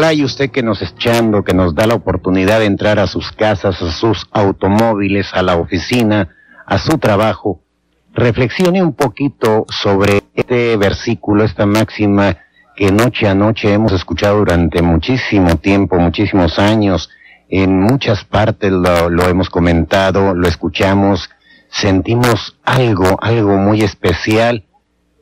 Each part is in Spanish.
Ojalá y usted que nos escuchando, que nos da la oportunidad de entrar a sus casas, a sus automóviles, a la oficina, a su trabajo, reflexione un poquito sobre este versículo, esta máxima que noche a noche hemos escuchado durante muchísimo tiempo, muchísimos años, en muchas partes lo, lo hemos comentado, lo escuchamos, sentimos algo, algo muy especial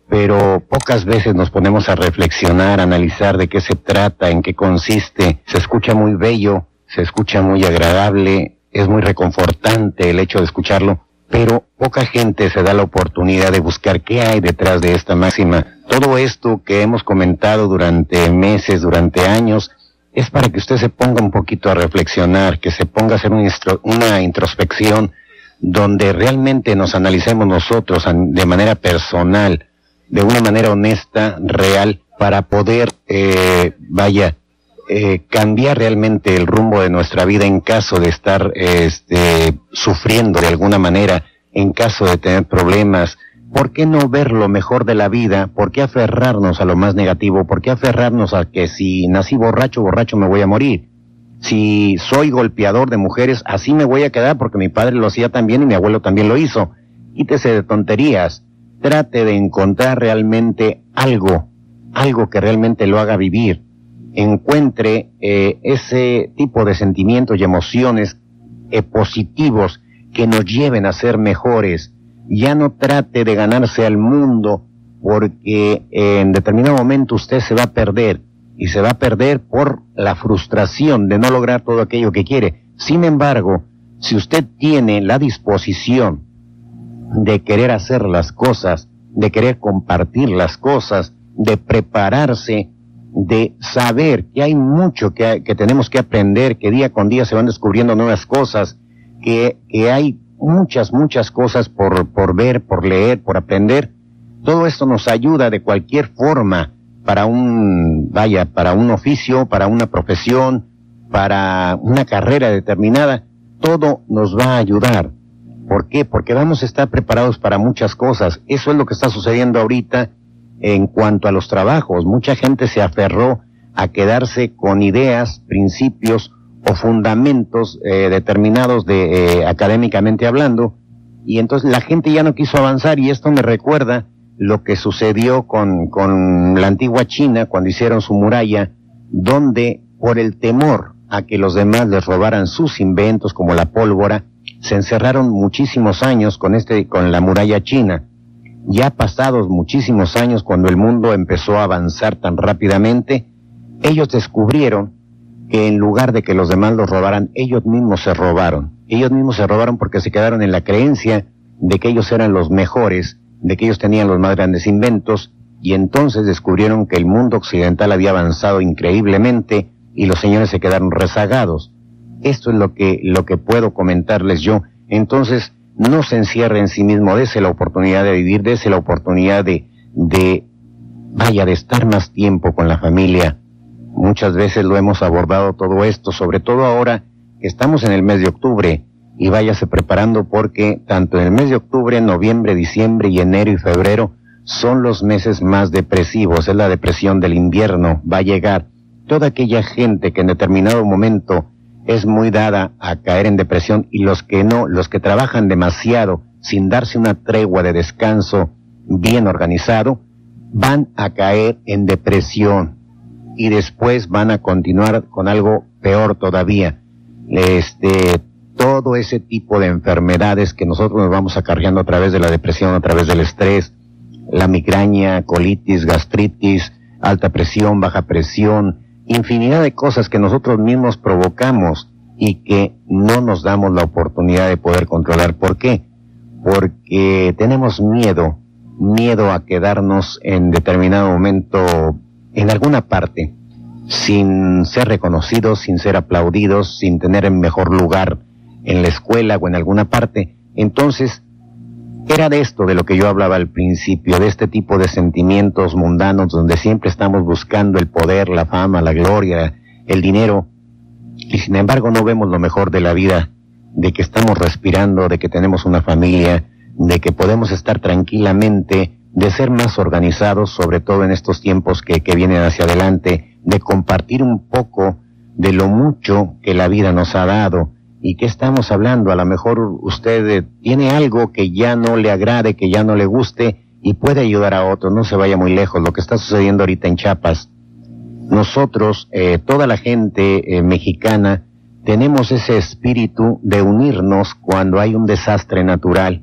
pero pocas veces nos ponemos a reflexionar, a analizar de qué se trata, en qué consiste. Se escucha muy bello, se escucha muy agradable, es muy reconfortante el hecho de escucharlo, pero poca gente se da la oportunidad de buscar qué hay detrás de esta máxima. Todo esto que hemos comentado durante meses, durante años, es para que usted se ponga un poquito a reflexionar, que se ponga a hacer una introspección donde realmente nos analicemos nosotros de manera personal, de una manera honesta, real, para poder, eh, vaya, eh, cambiar realmente el rumbo de nuestra vida en caso de estar este, sufriendo de alguna manera, en caso de tener problemas. ¿Por qué no ver lo mejor de la vida? ¿Por qué aferrarnos a lo más negativo? ¿Por qué aferrarnos a que si nací borracho, borracho me voy a morir? Si soy golpeador de mujeres, así me voy a quedar porque mi padre lo hacía también y mi abuelo también lo hizo. Quítese de tonterías trate de encontrar realmente algo, algo que realmente lo haga vivir, encuentre eh, ese tipo de sentimientos y emociones eh, positivos que nos lleven a ser mejores. Ya no trate de ganarse al mundo porque en determinado momento usted se va a perder y se va a perder por la frustración de no lograr todo aquello que quiere. Sin embargo, si usted tiene la disposición de querer hacer las cosas, de querer compartir las cosas, de prepararse, de saber que hay mucho que, que tenemos que aprender, que día con día se van descubriendo nuevas cosas, que, que hay muchas, muchas cosas por, por ver, por leer, por aprender. Todo esto nos ayuda de cualquier forma para un, vaya, para un oficio, para una profesión, para una carrera determinada. Todo nos va a ayudar. ¿Por qué? Porque vamos a estar preparados para muchas cosas. Eso es lo que está sucediendo ahorita en cuanto a los trabajos. Mucha gente se aferró a quedarse con ideas, principios o fundamentos eh, determinados de eh, académicamente hablando y entonces la gente ya no quiso avanzar y esto me recuerda lo que sucedió con, con la antigua China cuando hicieron su muralla, donde por el temor a que los demás les robaran sus inventos como la pólvora, se encerraron muchísimos años con este, con la muralla china. Ya pasados muchísimos años, cuando el mundo empezó a avanzar tan rápidamente, ellos descubrieron que en lugar de que los demás los robaran, ellos mismos se robaron. Ellos mismos se robaron porque se quedaron en la creencia de que ellos eran los mejores, de que ellos tenían los más grandes inventos, y entonces descubrieron que el mundo occidental había avanzado increíblemente y los señores se quedaron rezagados. Esto es lo que, lo que puedo comentarles yo. Entonces, no se encierre en sí mismo, dése la oportunidad de vivir, dése la oportunidad de, de, vaya, de estar más tiempo con la familia. Muchas veces lo hemos abordado todo esto, sobre todo ahora que estamos en el mes de octubre y váyase preparando porque tanto en el mes de octubre, noviembre, diciembre y enero y febrero son los meses más depresivos, es la depresión del invierno, va a llegar. Toda aquella gente que en determinado momento es muy dada a caer en depresión y los que no, los que trabajan demasiado sin darse una tregua de descanso bien organizado, van a caer en depresión y después van a continuar con algo peor todavía. Este, todo ese tipo de enfermedades que nosotros nos vamos acarreando a través de la depresión, a través del estrés, la migraña, colitis, gastritis, alta presión, baja presión, infinidad de cosas que nosotros mismos provocamos y que no nos damos la oportunidad de poder controlar. ¿Por qué? Porque tenemos miedo, miedo a quedarnos en determinado momento en alguna parte, sin ser reconocidos, sin ser aplaudidos, sin tener el mejor lugar en la escuela o en alguna parte. Entonces, era de esto de lo que yo hablaba al principio, de este tipo de sentimientos mundanos donde siempre estamos buscando el poder, la fama, la gloria, el dinero, y sin embargo no vemos lo mejor de la vida, de que estamos respirando, de que tenemos una familia, de que podemos estar tranquilamente, de ser más organizados, sobre todo en estos tiempos que, que vienen hacia adelante, de compartir un poco de lo mucho que la vida nos ha dado, ¿Y qué estamos hablando? A lo mejor usted tiene algo que ya no le agrade, que ya no le guste y puede ayudar a otro. No se vaya muy lejos. Lo que está sucediendo ahorita en Chiapas. Nosotros, eh, toda la gente eh, mexicana, tenemos ese espíritu de unirnos cuando hay un desastre natural.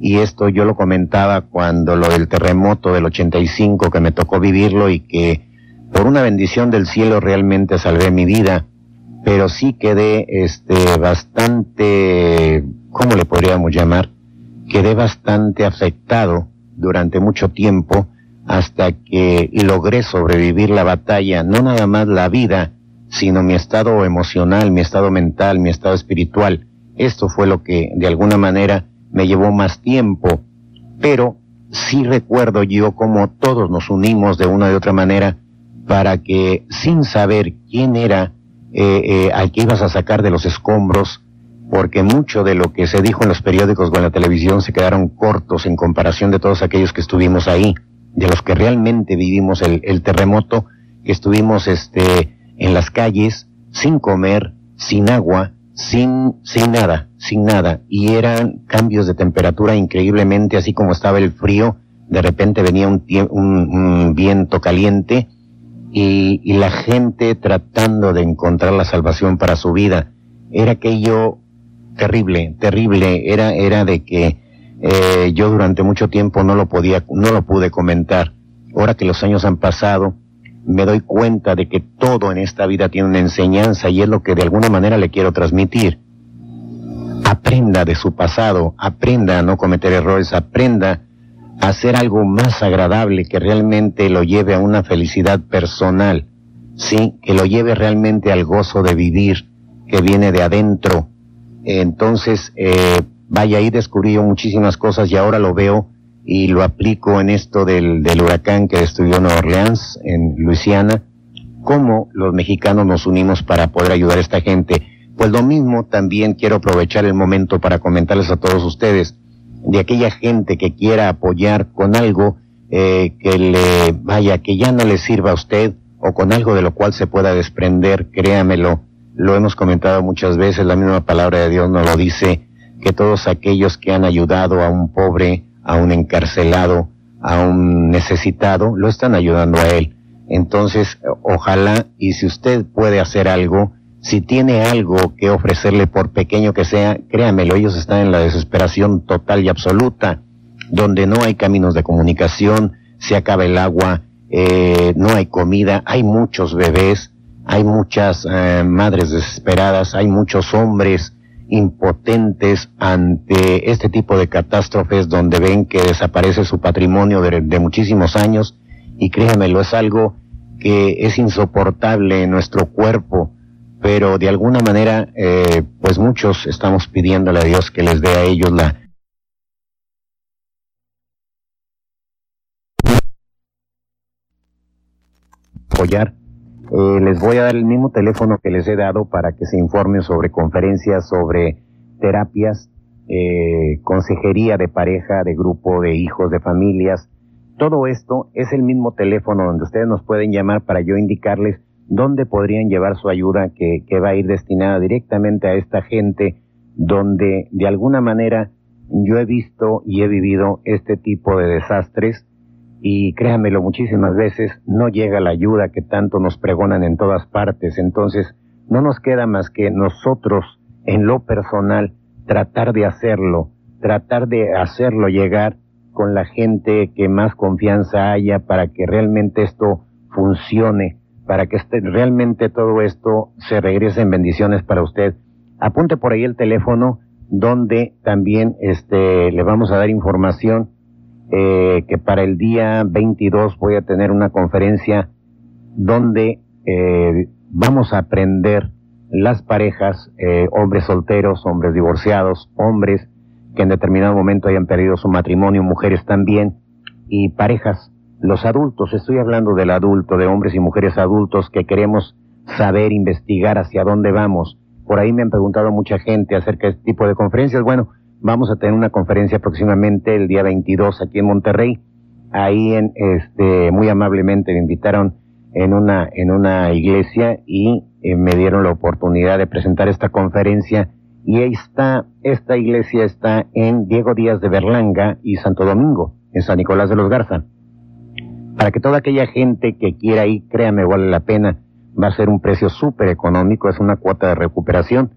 Y esto yo lo comentaba cuando lo del terremoto del 85 que me tocó vivirlo y que por una bendición del cielo realmente salvé mi vida pero sí quedé este bastante, ¿cómo le podríamos llamar? Quedé bastante afectado durante mucho tiempo hasta que logré sobrevivir la batalla, no nada más la vida, sino mi estado emocional, mi estado mental, mi estado espiritual. Esto fue lo que de alguna manera me llevó más tiempo, pero sí recuerdo yo cómo todos nos unimos de una de otra manera para que sin saber quién era eh, eh, al que ibas a sacar de los escombros, porque mucho de lo que se dijo en los periódicos o en la televisión se quedaron cortos en comparación de todos aquellos que estuvimos ahí, de los que realmente vivimos el, el terremoto, que estuvimos este, en las calles, sin comer, sin agua, sin, sin nada, sin nada, y eran cambios de temperatura increíblemente, así como estaba el frío, de repente venía un, un, un viento caliente, y, y, la gente tratando de encontrar la salvación para su vida. Era aquello terrible, terrible. Era, era de que eh, yo durante mucho tiempo no lo podía, no lo pude comentar. Ahora que los años han pasado, me doy cuenta de que todo en esta vida tiene una enseñanza y es lo que de alguna manera le quiero transmitir. Aprenda de su pasado, aprenda a no cometer errores, aprenda hacer algo más agradable que realmente lo lleve a una felicidad personal, sí, que lo lleve realmente al gozo de vivir que viene de adentro. Entonces, eh, vaya, ahí descubrí muchísimas cosas y ahora lo veo y lo aplico en esto del, del huracán que destruyó Nueva Orleans, en Luisiana, cómo los mexicanos nos unimos para poder ayudar a esta gente. Pues lo mismo también quiero aprovechar el momento para comentarles a todos ustedes de aquella gente que quiera apoyar con algo eh, que le vaya, que ya no le sirva a usted o con algo de lo cual se pueda desprender, créamelo, lo hemos comentado muchas veces, la misma palabra de Dios nos lo dice, que todos aquellos que han ayudado a un pobre, a un encarcelado, a un necesitado, lo están ayudando a él. Entonces, ojalá, y si usted puede hacer algo, si tiene algo que ofrecerle, por pequeño que sea, créamelo, ellos están en la desesperación total y absoluta, donde no hay caminos de comunicación, se acaba el agua, eh, no hay comida, hay muchos bebés, hay muchas eh, madres desesperadas, hay muchos hombres impotentes ante este tipo de catástrofes donde ven que desaparece su patrimonio de, de muchísimos años y créamelo, es algo que es insoportable en nuestro cuerpo, pero de alguna manera, eh, pues muchos estamos pidiéndole a Dios que les dé a ellos la apoyar. Eh, les voy a dar el mismo teléfono que les he dado para que se informen sobre conferencias, sobre terapias, eh, consejería de pareja, de grupo, de hijos, de familias. Todo esto es el mismo teléfono donde ustedes nos pueden llamar para yo indicarles dónde podrían llevar su ayuda que, va a ir destinada directamente a esta gente donde de alguna manera yo he visto y he vivido este tipo de desastres y créanmelo muchísimas veces no llega la ayuda que tanto nos pregonan en todas partes. Entonces no nos queda más que nosotros en lo personal tratar de hacerlo, tratar de hacerlo llegar con la gente que más confianza haya para que realmente esto funcione, para que este, realmente todo esto se regrese en bendiciones para usted. Apunte por ahí el teléfono donde también este, le vamos a dar información eh, que para el día 22 voy a tener una conferencia donde eh, vamos a aprender las parejas, eh, hombres solteros, hombres divorciados, hombres que en determinado momento hayan perdido su matrimonio, mujeres también, y parejas, los adultos, estoy hablando del adulto, de hombres y mujeres adultos que queremos saber, investigar hacia dónde vamos. Por ahí me han preguntado mucha gente acerca de este tipo de conferencias. Bueno, Vamos a tener una conferencia próximamente el día 22 aquí en Monterrey. Ahí en, este, muy amablemente me invitaron en una, en una iglesia y eh, me dieron la oportunidad de presentar esta conferencia. Y está, esta iglesia está en Diego Díaz de Berlanga y Santo Domingo, en San Nicolás de los Garza. Para que toda aquella gente que quiera ir, créame, vale la pena. Va a ser un precio súper económico, es una cuota de recuperación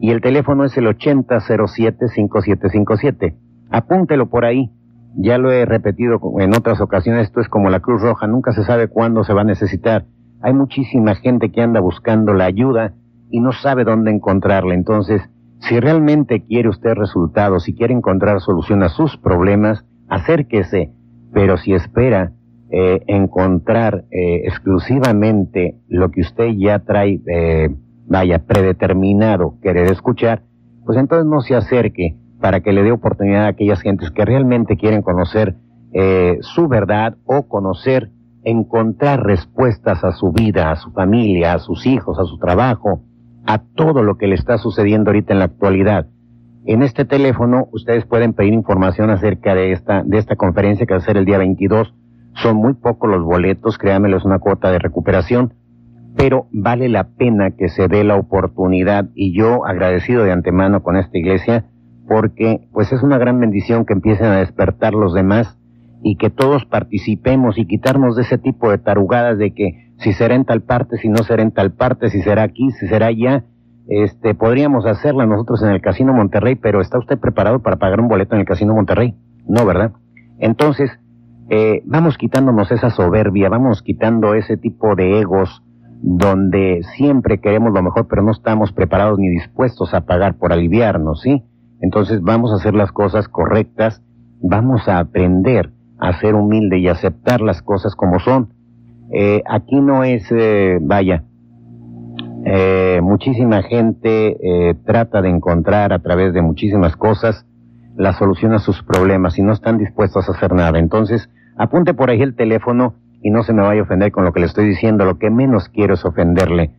y el teléfono es el 8007-5757. Apúntelo por ahí. Ya lo he repetido en otras ocasiones, esto es como la Cruz Roja, nunca se sabe cuándo se va a necesitar. Hay muchísima gente que anda buscando la ayuda y no sabe dónde encontrarla. Entonces, si realmente quiere usted resultados, si quiere encontrar solución a sus problemas, acérquese. Pero si espera eh, encontrar eh, exclusivamente lo que usted ya trae eh, vaya, predeterminado querer escuchar, pues entonces no se acerque para que le dé oportunidad a aquellas gentes que realmente quieren conocer eh, su verdad o conocer, encontrar respuestas a su vida, a su familia, a sus hijos, a su trabajo, a todo lo que le está sucediendo ahorita en la actualidad. En este teléfono ustedes pueden pedir información acerca de esta, de esta conferencia que va a ser el día 22. Son muy pocos los boletos, créanmelo, es una cuota de recuperación pero vale la pena que se dé la oportunidad y yo agradecido de antemano con esta iglesia porque pues es una gran bendición que empiecen a despertar los demás y que todos participemos y quitarnos de ese tipo de tarugadas de que si será en tal parte, si no será en tal parte, si será aquí, si será allá, este, podríamos hacerla nosotros en el Casino Monterrey, pero ¿está usted preparado para pagar un boleto en el Casino Monterrey? No, ¿verdad? Entonces, eh, vamos quitándonos esa soberbia, vamos quitando ese tipo de egos, donde siempre queremos lo mejor, pero no estamos preparados ni dispuestos a pagar por aliviarnos, ¿sí? Entonces vamos a hacer las cosas correctas, vamos a aprender a ser humilde y aceptar las cosas como son. Eh, aquí no es, eh, vaya, eh, muchísima gente trata de encontrar a través de muchísimas cosas la solución a sus problemas y no están dispuestos a hacer nada. Entonces, apunte por ahí el teléfono y no se me vaya a ofender con lo que le estoy diciendo, lo que menos quiero es ofenderle.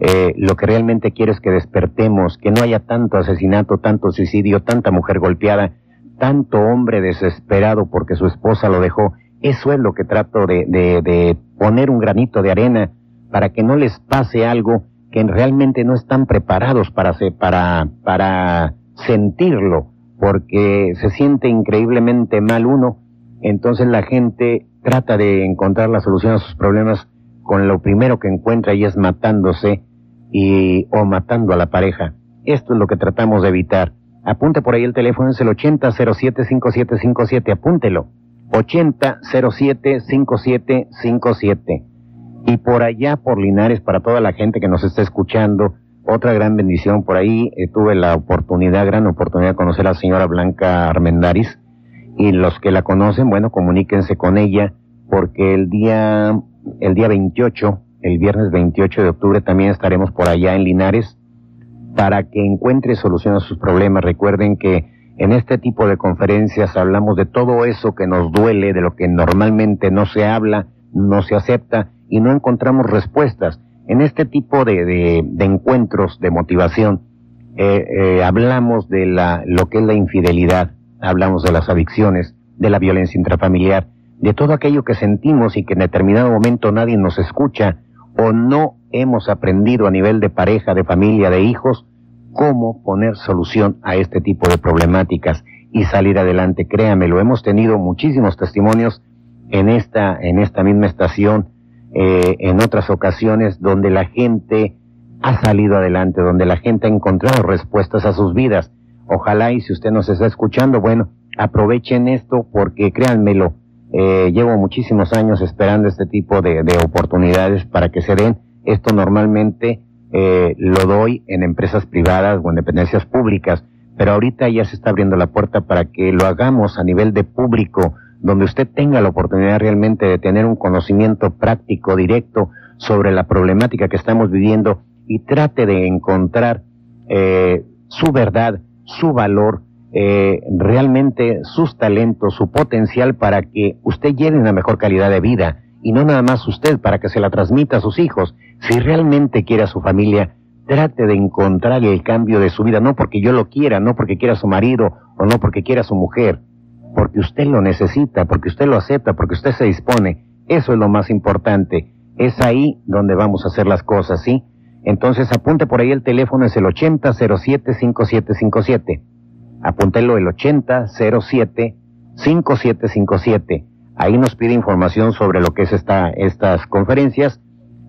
Eh, lo que realmente quiero es que despertemos, que no haya tanto asesinato, tanto suicidio, tanta mujer golpeada, tanto hombre desesperado porque su esposa lo dejó. Eso es lo que trato de, de, de poner un granito de arena para que no les pase algo que realmente no están preparados para, para, para sentirlo, porque se siente increíblemente mal uno. Entonces la gente trata de encontrar la solución a sus problemas con lo primero que encuentra y es matándose y o matando a la pareja. Esto es lo que tratamos de evitar. Apunte por ahí el teléfono, es el 80075757, apúntelo. 80075757. Y por allá, por Linares, para toda la gente que nos está escuchando, otra gran bendición por ahí, eh, tuve la oportunidad, gran oportunidad de conocer a la señora Blanca Armendaris, y los que la conocen, bueno, comuníquense con ella porque el día, el día 28, el viernes 28 de octubre también estaremos por allá en Linares para que encuentre solución a sus problemas. Recuerden que en este tipo de conferencias hablamos de todo eso que nos duele, de lo que normalmente no se habla, no se acepta y no encontramos respuestas. En este tipo de, de, encuentros de motivación eh, eh, hablamos de la, lo que es la infidelidad, hablamos de las adicciones, de la violencia intrafamiliar, de todo aquello que sentimos y que en determinado momento nadie nos escucha o no hemos aprendido a nivel de pareja, de familia, de hijos, cómo poner solución a este tipo de problemáticas y salir adelante. Créamelo, hemos tenido muchísimos testimonios en esta, en esta misma estación, eh, en otras ocasiones donde la gente ha salido adelante, donde la gente ha encontrado respuestas a sus vidas. Ojalá y si usted nos está escuchando, bueno, aprovechen esto porque créanmelo, eh, llevo muchísimos años esperando este tipo de, oportunidades para que se den. Esto normalmente eh, lo doy en empresas privadas o en dependencias públicas, pero ahorita ya se está abriendo la puerta para que lo hagamos a nivel de público, donde usted tenga la oportunidad realmente de tener un conocimiento práctico, directo sobre la problemática que estamos viviendo y trate de encontrar eh, su verdad, su valor, eh, realmente sus talentos, su potencial para que usted lleve una mejor calidad de vida y no nada más usted para que se la transmita a sus hijos. Si realmente quiere a su familia, trate de encontrar el cambio de su vida, no porque yo lo quiera, no porque quiera a su marido o no porque quiera a su mujer, porque usted lo necesita, porque usted lo acepta, porque usted se dispone. Eso es lo más importante. Es ahí donde vamos a hacer las cosas, ¿sí? Entonces apunte por ahí el teléfono, es el 8007-5757. Apúntelo el 8007-5757. Ahí nos pide información sobre lo que es esta, estas conferencias,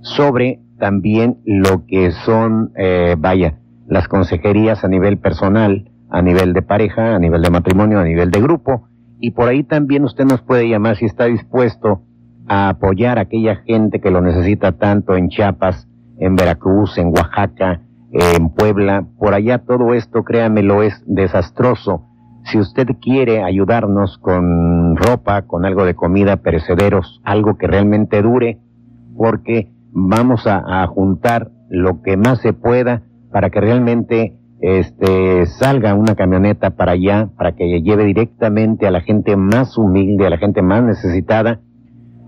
sobre también lo que son, eh, vaya, las consejerías a nivel personal, a nivel de pareja, a nivel de matrimonio, a nivel de grupo. Y por ahí también usted nos puede llamar si está dispuesto a apoyar a aquella gente que lo necesita tanto en Chiapas, en Veracruz, en Oaxaca, en Puebla. Por allá todo esto, créanmelo, es desastroso. Si usted quiere ayudarnos con ropa, con algo de comida, perecederos, algo que realmente dure, porque vamos a, juntar lo que más se pueda para que realmente este, salga una camioneta para allá, para que lleve directamente a la gente más humilde, a la gente más necesitada,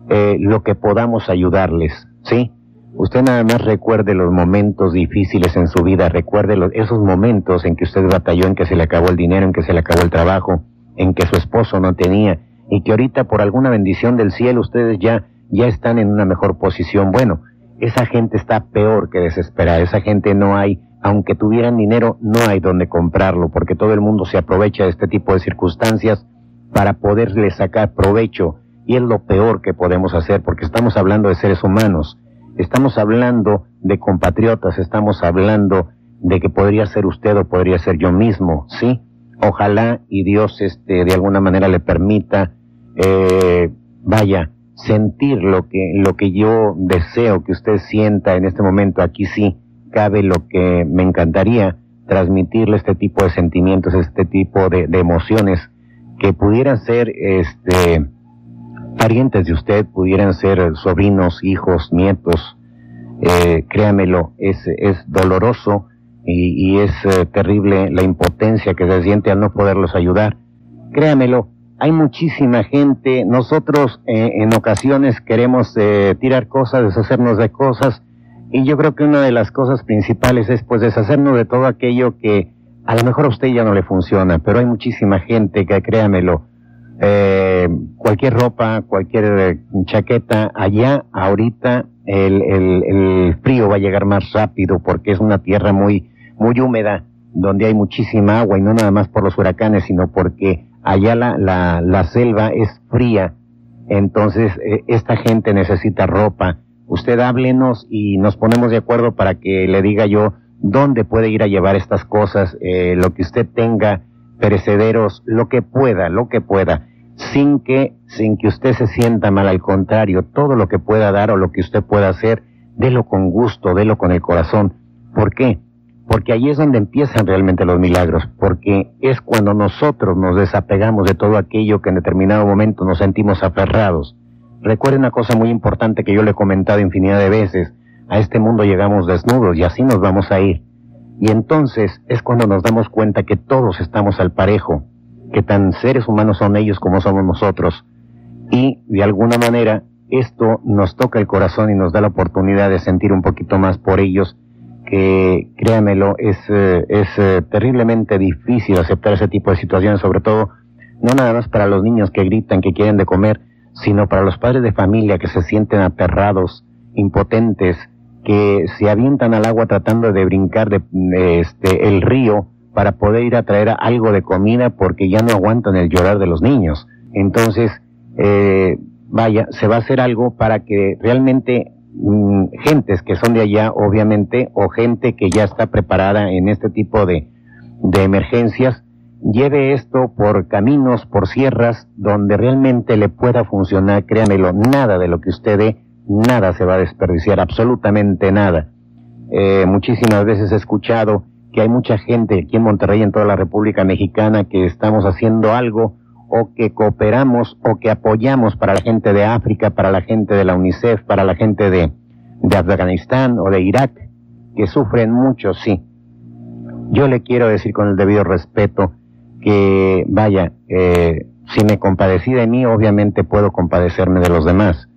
eh, lo que podamos ayudarles, ¿sí? Usted nada más recuerde los momentos difíciles en su vida, recuerde esos momentos en que usted batalló, en que se le acabó el dinero, en que se le acabó el trabajo, en que su esposo no tenía y que ahorita por alguna bendición del cielo ustedes ya, ya están en una mejor posición. Bueno, esa gente está peor que desesperada, esa gente no hay, aunque tuvieran dinero, no hay donde comprarlo, porque todo el mundo se aprovecha de este tipo de circunstancias para poderle sacar provecho y es lo peor que podemos hacer porque estamos hablando de seres humanos Estamos hablando de compatriotas, estamos hablando de que podría ser usted o podría ser yo mismo, ¿sí? Ojalá y Dios este, de alguna manera le permita, eh, vaya, sentir lo que, lo que yo deseo que usted sienta en este momento. Aquí sí cabe lo que me encantaría transmitirle este tipo de sentimientos, este tipo de, de emociones que pudieran ser, este, parientes de usted, pudieran ser sobrinos, hijos, nietos, eh, créamelo, es, es doloroso y, es eh, terrible la impotencia que se siente al no poderlos ayudar. Créamelo, hay muchísima gente, nosotros eh, en ocasiones queremos eh, tirar cosas, deshacernos de cosas, y yo creo que una de las cosas principales es pues deshacernos de todo aquello que a lo mejor a usted ya no le funciona, pero hay muchísima gente que créamelo, eh, cualquier ropa, cualquier eh, chaqueta, allá ahorita el, el, frío va a llegar más rápido porque es una tierra muy, muy húmeda, donde hay muchísima agua y no nada más por los huracanes, sino porque allá la, la, la selva es fría. Entonces, eh, esta gente necesita ropa. Usted háblenos y nos ponemos de acuerdo para que le diga yo dónde puede ir a llevar estas cosas, eh, lo que usted tenga, perecederos, lo que pueda, lo que pueda sin que, sin que usted se sienta mal, al contrario, todo lo que pueda dar o lo que usted pueda hacer, délo con gusto, délo con el corazón. ¿Por qué? Porque ahí es donde empiezan realmente los milagros, porque es cuando nosotros nos desapegamos de todo aquello que en determinado momento nos sentimos aferrados. Recuerde una cosa muy importante que yo le he comentado infinidad de veces, a este mundo llegamos desnudos y así nos vamos a ir. Y entonces es cuando nos damos cuenta que todos estamos al parejo, que tan seres humanos son ellos como somos nosotros. Y de alguna manera esto nos toca el corazón y nos da la oportunidad de sentir un poquito más por ellos, que créanmelo, es, eh, es eh, terriblemente difícil aceptar ese tipo de situaciones, sobre todo no nada más para los niños que gritan, que quieren de comer, sino para los padres de familia que se sienten aterrados, impotentes, que se avientan al agua tratando de brincar de, este, el río para poder ir a traer algo de comida porque ya no aguantan el llorar de los niños. Entonces, eh, vaya, se va a hacer algo para que realmente mm, gentes que son de allá, obviamente, o gente que ya está preparada en este tipo de, de emergencias, lleve esto por caminos, por sierras, donde realmente le pueda funcionar, créanmelo, nada de lo que usted dé, nada se va a desperdiciar, absolutamente nada. Eh, muchísimas veces he escuchado que hay mucha gente aquí en Monterrey, en toda la República Mexicana, que estamos haciendo algo o que cooperamos o que apoyamos para la gente de África, para la gente de la UNICEF, para la gente de, de Afganistán o de Irak, que sufren mucho, sí. Yo le quiero decir con el debido respeto que, vaya, eh, si me compadecí de mí, obviamente puedo compadecerme de los demás.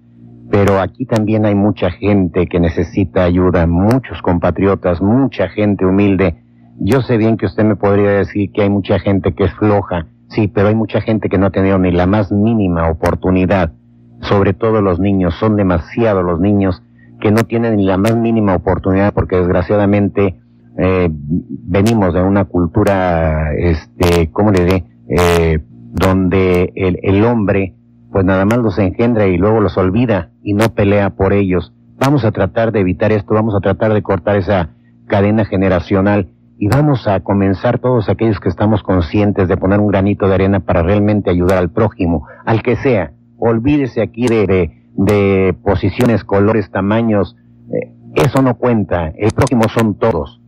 Pero aquí también hay mucha gente que necesita ayuda, muchos compatriotas, mucha gente humilde. Yo sé bien que usted me podría decir que hay mucha gente que es floja, sí, pero hay mucha gente que no ha tenido ni la más mínima oportunidad. Sobre todo los niños, son demasiados los niños que no tienen ni la más mínima oportunidad porque desgraciadamente eh, venimos de una cultura, este, ¿cómo le diré? Eh, donde el, el, hombre, pues nada más los engendra y luego los olvida y no pelea por ellos. Vamos a tratar de evitar esto, vamos a tratar de cortar esa cadena generacional y vamos a comenzar todos aquellos que estamos conscientes de poner un granito de arena para realmente ayudar al prójimo, al que sea. Olvídese aquí de, de, de posiciones, colores, tamaños. Eh, eso no cuenta. El prójimo son todos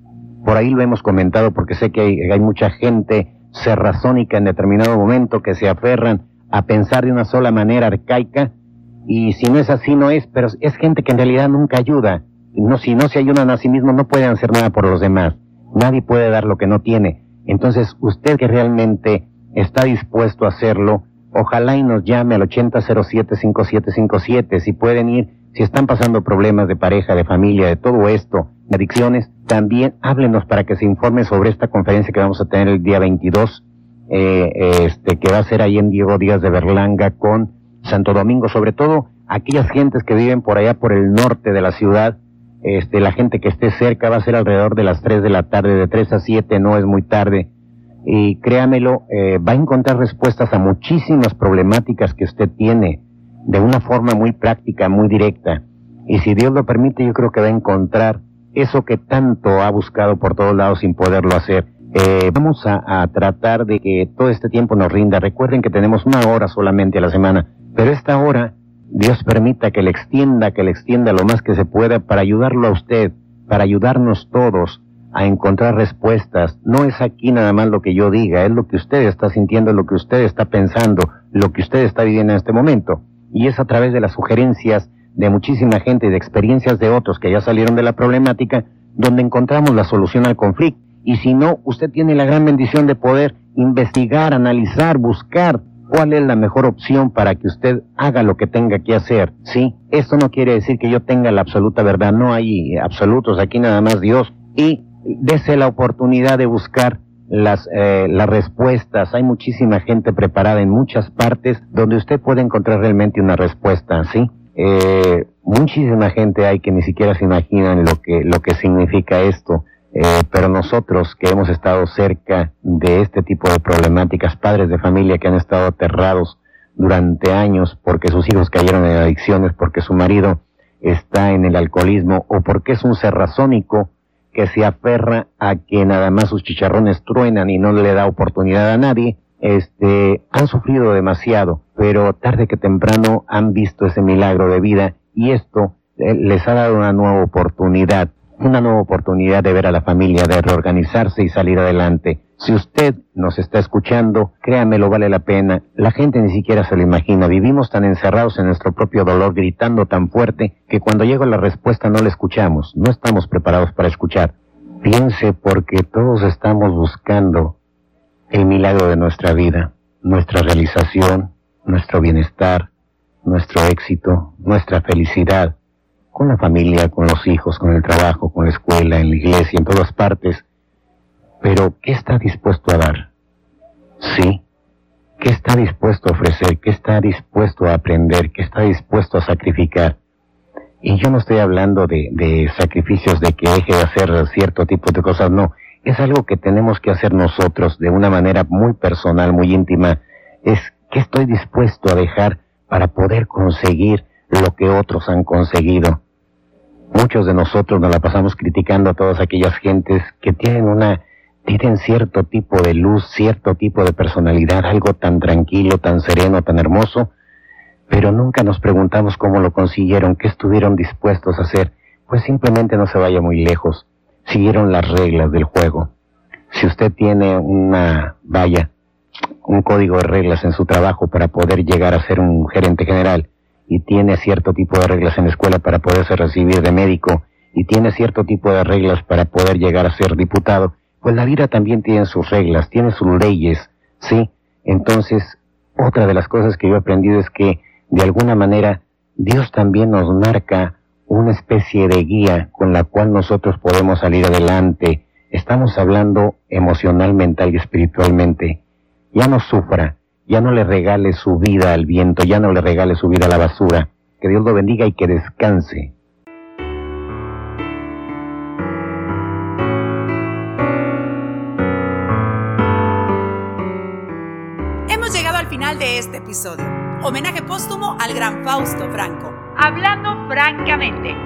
por ahí lo hemos comentado porque sé que hay, mucha gente serrazónica en determinado momento que se aferran a pensar de una sola manera arcaica y si no es así no es, pero es gente que en realidad nunca ayuda. No, si no se ayudan a sí mismos no pueden hacer nada por los demás. Nadie puede dar lo que no tiene. Entonces usted que realmente está dispuesto a hacerlo, ojalá y nos llame al 8007-5757. Si pueden ir, si están pasando problemas de pareja, de familia, de todo esto, de adicciones, también háblenos para que se informe sobre esta conferencia que vamos a tener el día 22, eh, este, que va a ser ahí en Diego Díaz de Berlanga con Santo Domingo, sobre todo aquellas gentes que viven por allá por el norte de la ciudad, este, la gente que esté cerca va a ser alrededor de las 3 de la tarde, de 3 a 7, no es muy tarde. Y créamelo, eh, va a encontrar respuestas a muchísimas problemáticas que usted tiene de una forma muy práctica, muy directa. Y si Dios lo permite, yo creo que va a encontrar eso que tanto ha buscado por todos lados sin poderlo hacer. Eh, vamos a, tratar de que todo este tiempo nos rinda. Recuerden que tenemos una hora solamente a la semana, pero esta hora Dios permita que le extienda, que le extienda lo más que se pueda para ayudarlo a usted, para ayudarnos todos a encontrar respuestas. No es aquí nada más lo que yo diga, es lo que usted está sintiendo, lo que usted está pensando, lo que usted está viviendo en este momento. Y es a través de las sugerencias de muchísima gente y de experiencias de otros que ya salieron de la problemática, donde encontramos la solución al conflicto. Y si no, usted tiene la gran bendición de poder investigar, analizar, buscar cuál es la mejor opción para que usted haga lo que tenga que hacer. Sí, esto no quiere decir que yo tenga la absoluta verdad, no hay absolutos, aquí nada más Dios. Y dese la oportunidad de buscar las, eh, las respuestas. Hay muchísima gente preparada en muchas partes donde usted puede encontrar realmente una respuesta, ¿sí? Eh, muchísima gente hay que ni siquiera se imaginan lo que, lo que significa esto. Eh, pero nosotros que hemos estado cerca de este tipo de problemáticas, padres de familia que han estado aterrados durante años porque sus hijos cayeron en adicciones, porque su marido está en el alcoholismo o porque es un serrazónico que se aferra a que nada más sus chicharrones truenan y no le da oportunidad a nadie, este, han sufrido demasiado, pero tarde que temprano han visto ese milagro de vida y esto eh, les ha dado una nueva oportunidad, una nueva oportunidad de ver a la familia, de reorganizarse y salir adelante. Si usted nos está escuchando, créamelo, vale la pena. La gente ni siquiera se lo imagina. Vivimos tan encerrados en nuestro propio dolor, gritando tan fuerte, que cuando llega la respuesta no la escuchamos. No estamos preparados para escuchar. Piense porque todos estamos buscando el milagro de nuestra vida, nuestra realización, nuestro bienestar, nuestro éxito, nuestra felicidad, con la familia, con los hijos, con el trabajo, con la escuela, en la iglesia, en todas partes. Pero, ¿qué está dispuesto a dar? Sí. ¿Qué está dispuesto a ofrecer? ¿Qué está dispuesto a aprender? ¿Qué está dispuesto a sacrificar? Y yo no estoy hablando de, de sacrificios de que deje de hacer cierto tipo de cosas, no es algo que tenemos que hacer nosotros de una manera muy personal, muy íntima, es que estoy dispuesto a dejar para poder conseguir lo que otros han conseguido. Muchos de nosotros nos la pasamos criticando a todas aquellas gentes que tienen una tienen cierto tipo de luz, cierto tipo de personalidad, algo tan tranquilo, tan sereno, tan hermoso, pero nunca nos preguntamos cómo lo consiguieron, qué estuvieron dispuestos a hacer, pues simplemente no se vaya muy lejos, siguieron las reglas del juego. Si usted tiene una valla, un código de reglas en su trabajo para poder llegar a ser un gerente general, y tiene cierto tipo de reglas en la escuela para poderse recibir de médico, y tiene cierto tipo de reglas para poder llegar a ser diputado, pues la vida también tiene sus reglas, tiene sus leyes, ¿sí? Entonces, otra de las cosas que yo he aprendido es que, de alguna manera, Dios también nos marca una especie de guía con la cual nosotros podemos salir adelante. Estamos hablando emocional, mental y espiritualmente. Ya no sufra, ya no le regale su vida al viento, ya no le regale su vida a la basura. Que Dios lo bendiga y que descanse. final de este episodio. Homenaje póstumo al gran Fausto Franco. Hablando francamente.